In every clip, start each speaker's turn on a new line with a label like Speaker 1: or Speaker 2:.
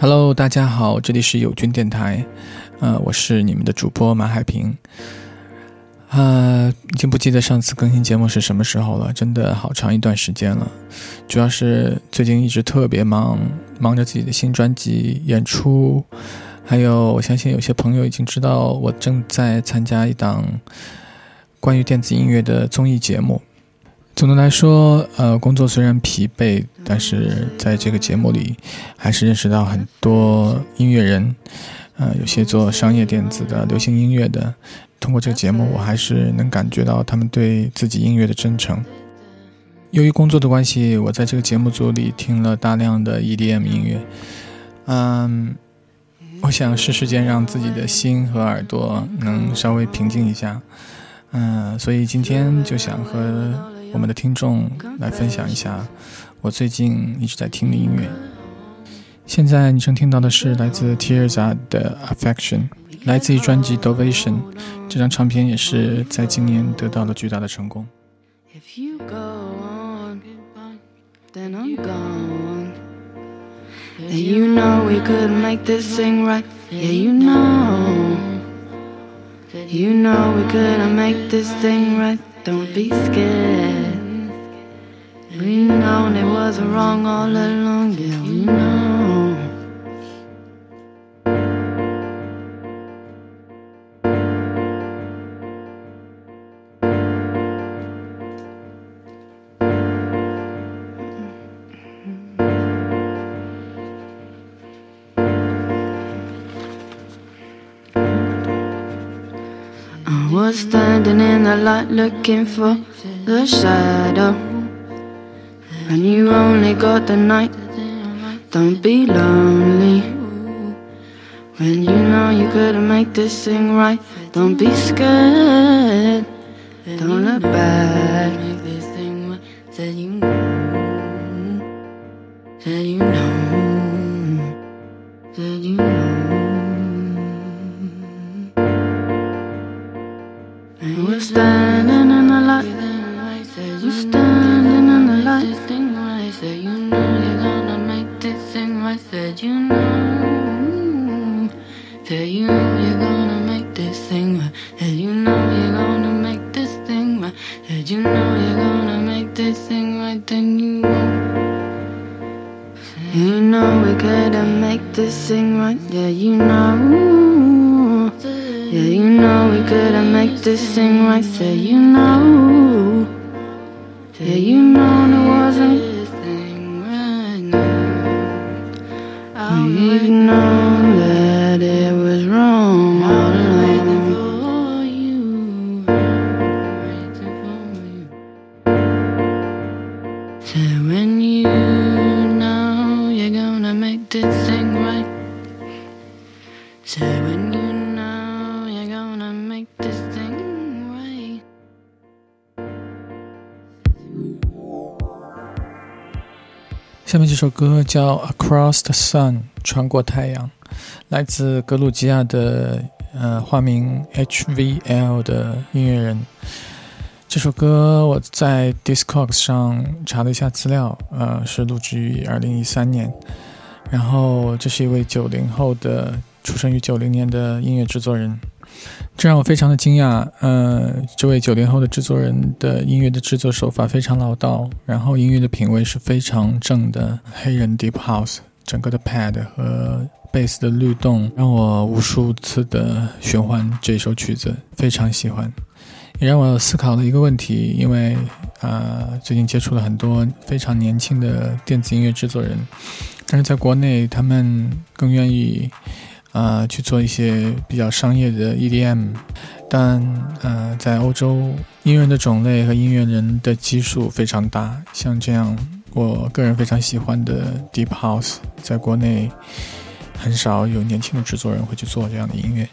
Speaker 1: Hello，大家好，这里是友军电台，呃，我是你们的主播马海平，呃，已经不记得上次更新节目是什么时候了，真的好长一段时间了，主要是最近一直特别忙，忙着自己的新专辑演出，还有我相信有些朋友已经知道我正在参加一档关于电子音乐的综艺节目。总的来说，呃，工作虽然疲惫，但是在这个节目里，还是认识到很多音乐人，呃，有些做商业电子的、流行音乐的。通过这个节目，我还是能感觉到他们对自己音乐的真诚。由于工作的关系，我在这个节目组里听了大量的 EDM 音乐。嗯，我想是时间让自己的心和耳朵能稍微平静一下。嗯，所以今天就想和。我们的听众来分享一下我最近一直在听的音乐。现在你正听到的是来自 Tears 的 Affection，来自于专辑 Dovation。这张唱片也是在今年得到了巨大的成功。Don't be scared. We know it was wrong all along, yeah, we know. was standing in the light looking for the shadow. And you only got the night. Don't be lonely. When you know you couldn't make this thing right, don't be scared. Don't look back. 下面这首歌叫《Across the Sun》，穿过太阳，来自格鲁吉亚的呃化名 HVL 的音乐人。这首歌我在 Discogs 上查了一下资料，呃，是录制于2013年。然后这是一位九零后的，出生于九零年的音乐制作人。这让我非常的惊讶，呃，这位九零后的制作人的音乐的制作手法非常老道，然后音乐的品味是非常正的黑人 deep house，整个的 pad 和贝斯的律动让我无数次的循环这首曲子，非常喜欢，也让我思考了一个问题，因为啊，最近接触了很多非常年轻的电子音乐制作人，但是在国内他们更愿意。啊，去做一些比较商业的 EDM，但呃，在欧洲，音乐的种类和音乐人的基数非常大。像这样，我个人非常喜欢的 Deep House，在国内很少有年轻的制作人会去做这样的音乐。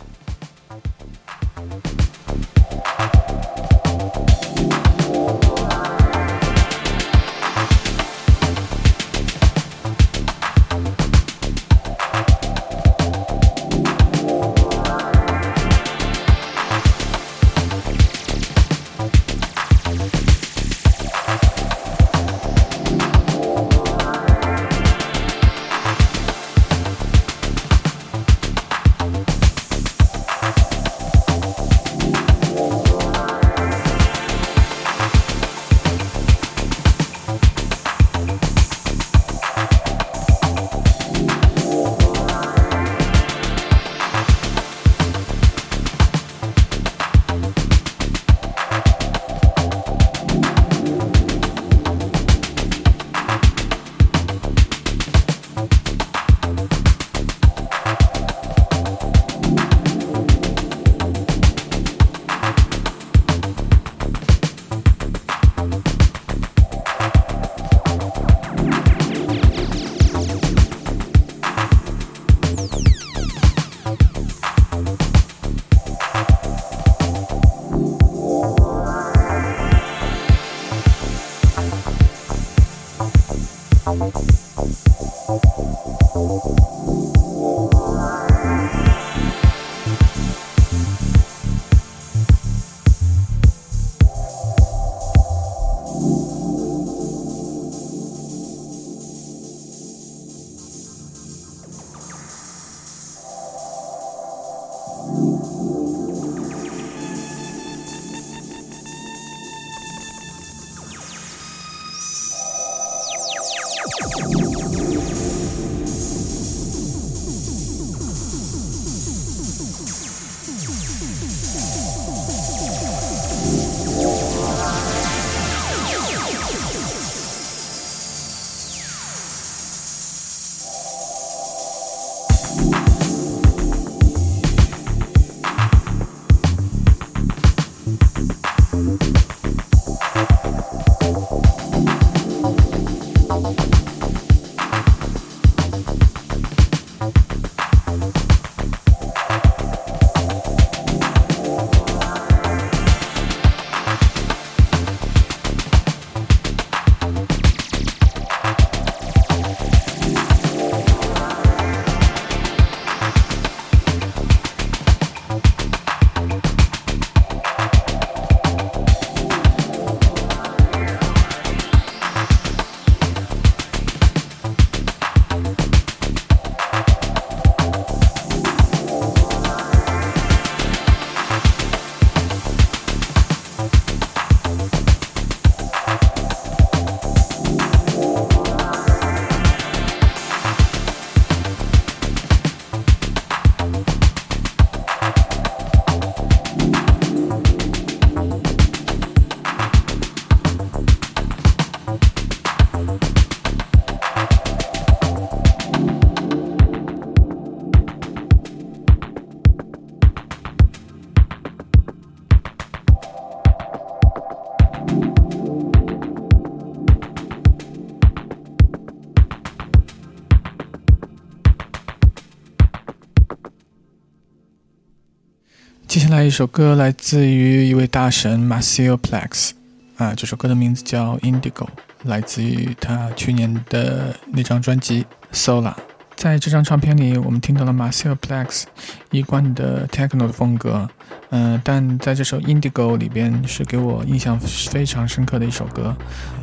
Speaker 2: 接下来一首歌来自于一位大神 Marcel Plex，啊，这首歌的名字叫 Indigo，来自于他去年的那张专辑 Sola。在这张唱片里，我们听到了 Marcel Plex 一贯的 techno 的风格，嗯，但在这首 Indigo 里边是给我印象非常深刻的一首歌，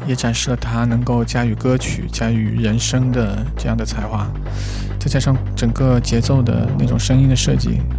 Speaker 2: 也展示了他能够驾驭歌曲、驾驭人声的这样的才华。再加上整个节奏的那种声音的设计，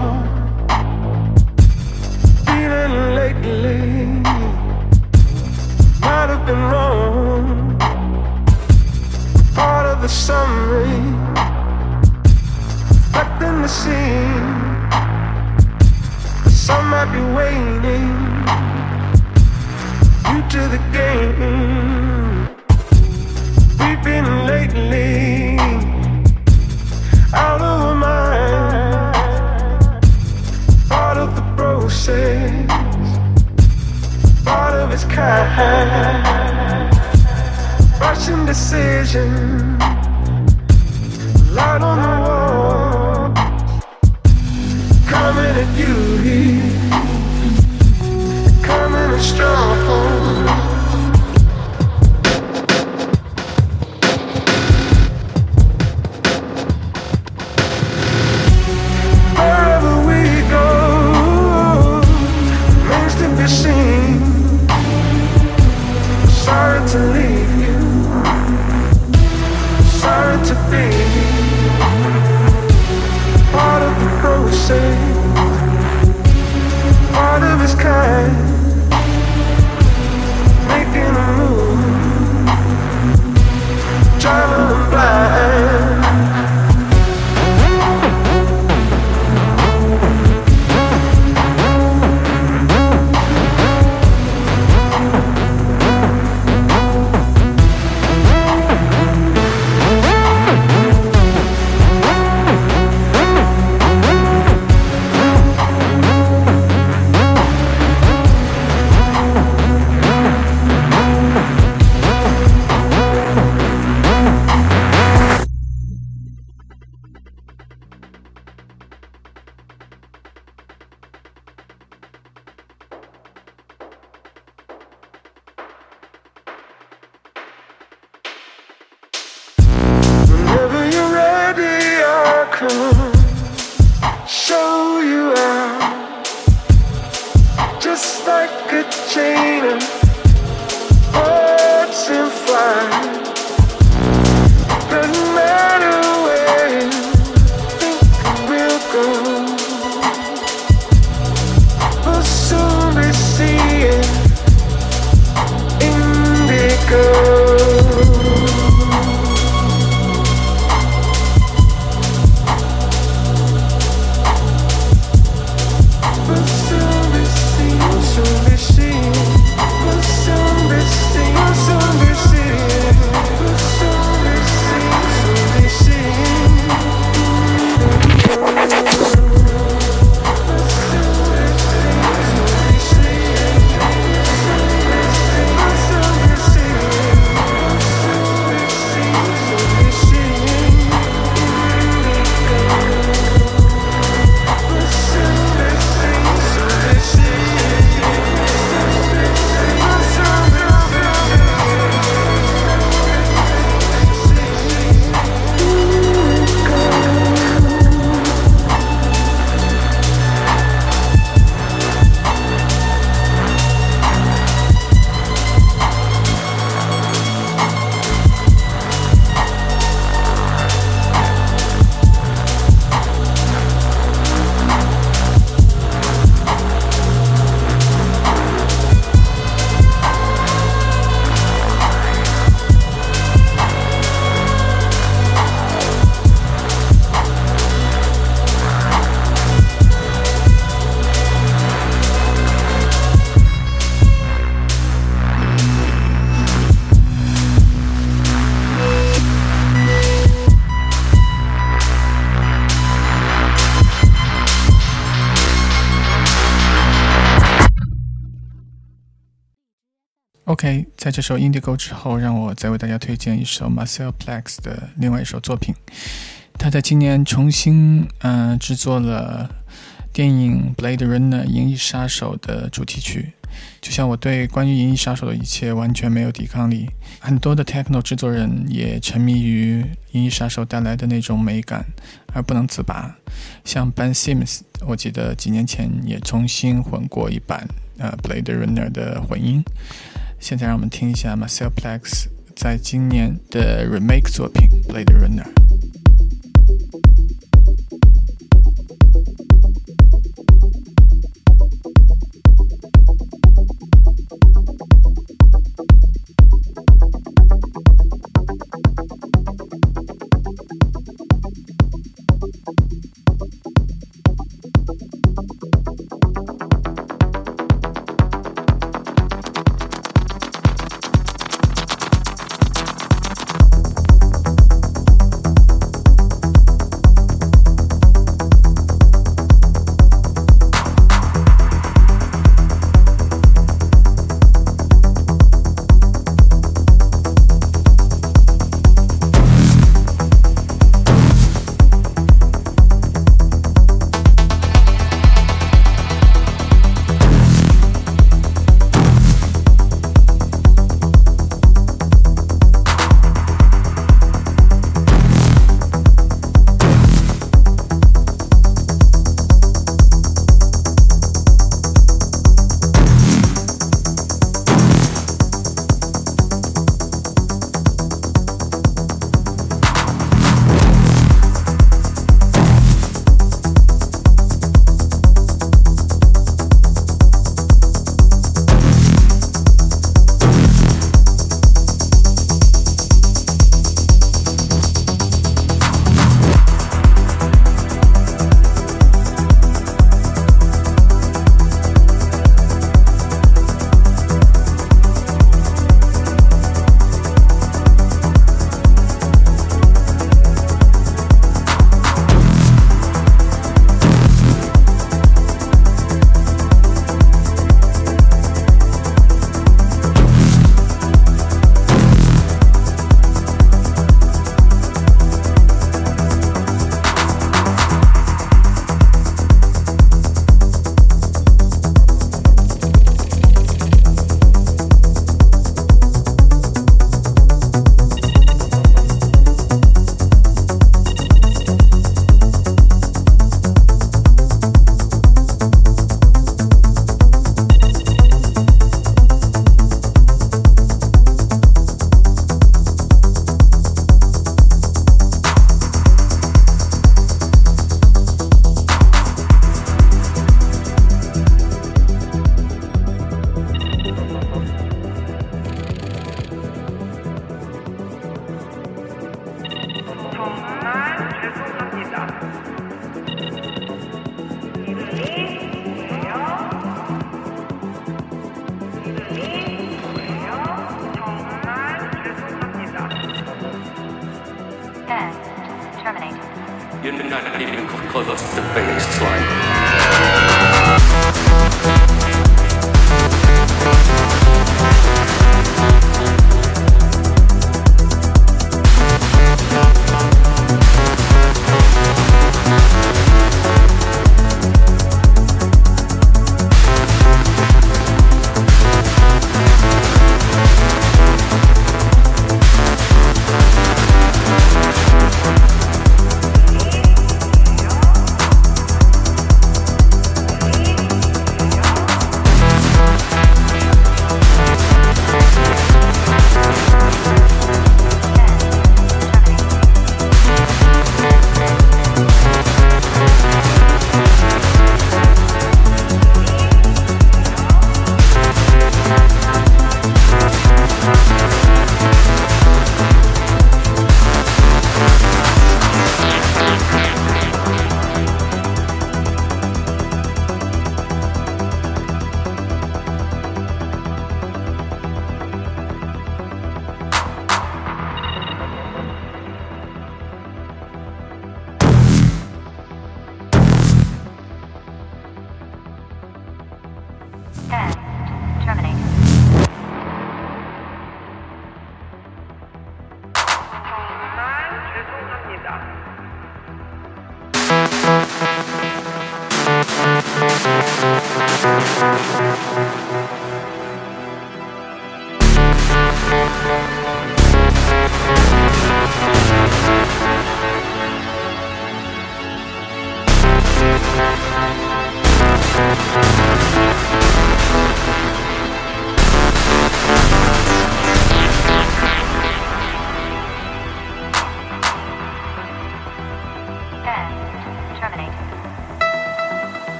Speaker 2: Oh.
Speaker 1: OK，在这首 Indigo 之后，让我再为大家推荐一首 Marcel Plex 的另外一首作品。他在今年重新嗯、呃、制作了电影《Blade Runner》银翼杀手的主题曲。就像我对关于银翼杀手的一切完全没有抵抗力，很多的 techno 制作人也沉迷于银翼杀手带来的那种美感而不能自拔。像 Ben Sims，我记得几年前也重新混过一版呃 Blade Runner 的混音。现在让我们听一下 Marcel Plex 在今年的 remake 作品《Blade Runner》。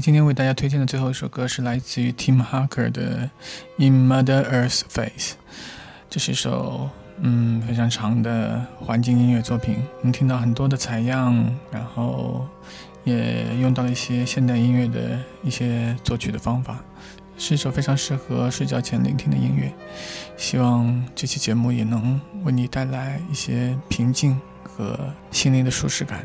Speaker 1: 今天为大家推荐的最后一首歌是来自于 Tim Harker 的《In Mother Earth Face》，这是一首嗯非常长的环境音乐作品，能听到很多的采样，然后也用到了一些现代音乐的一些作曲的方法，是一首非常适合睡觉前聆听的音乐。希望这期节目也能为你带来一些平静和心灵的舒适感。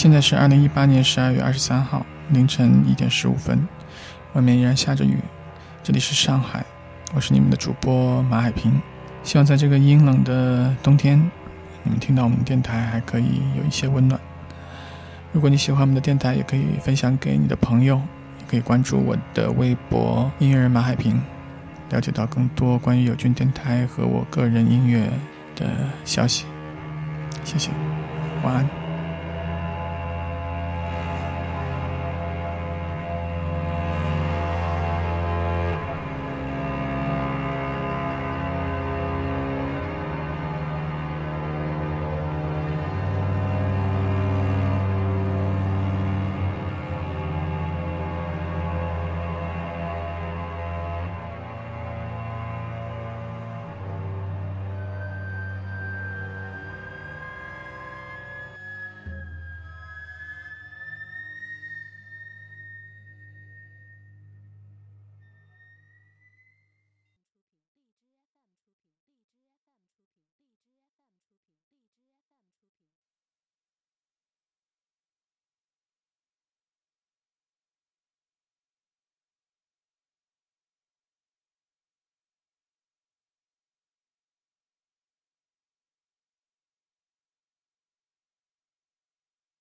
Speaker 1: 现在是二零一八年十二月二十三号凌晨一点十五分，外面依然下着雨。这里是上海，我是你们的主播马海平。希望在这个阴冷的冬天，你们听到我们的电台还可以有一些温暖。如果你喜欢我们的电台，也可以分享给你的朋友，也可以关注我的微博“音乐人马海平”，了解到更多关于友军电台和我个人音乐的消息。谢谢，晚安。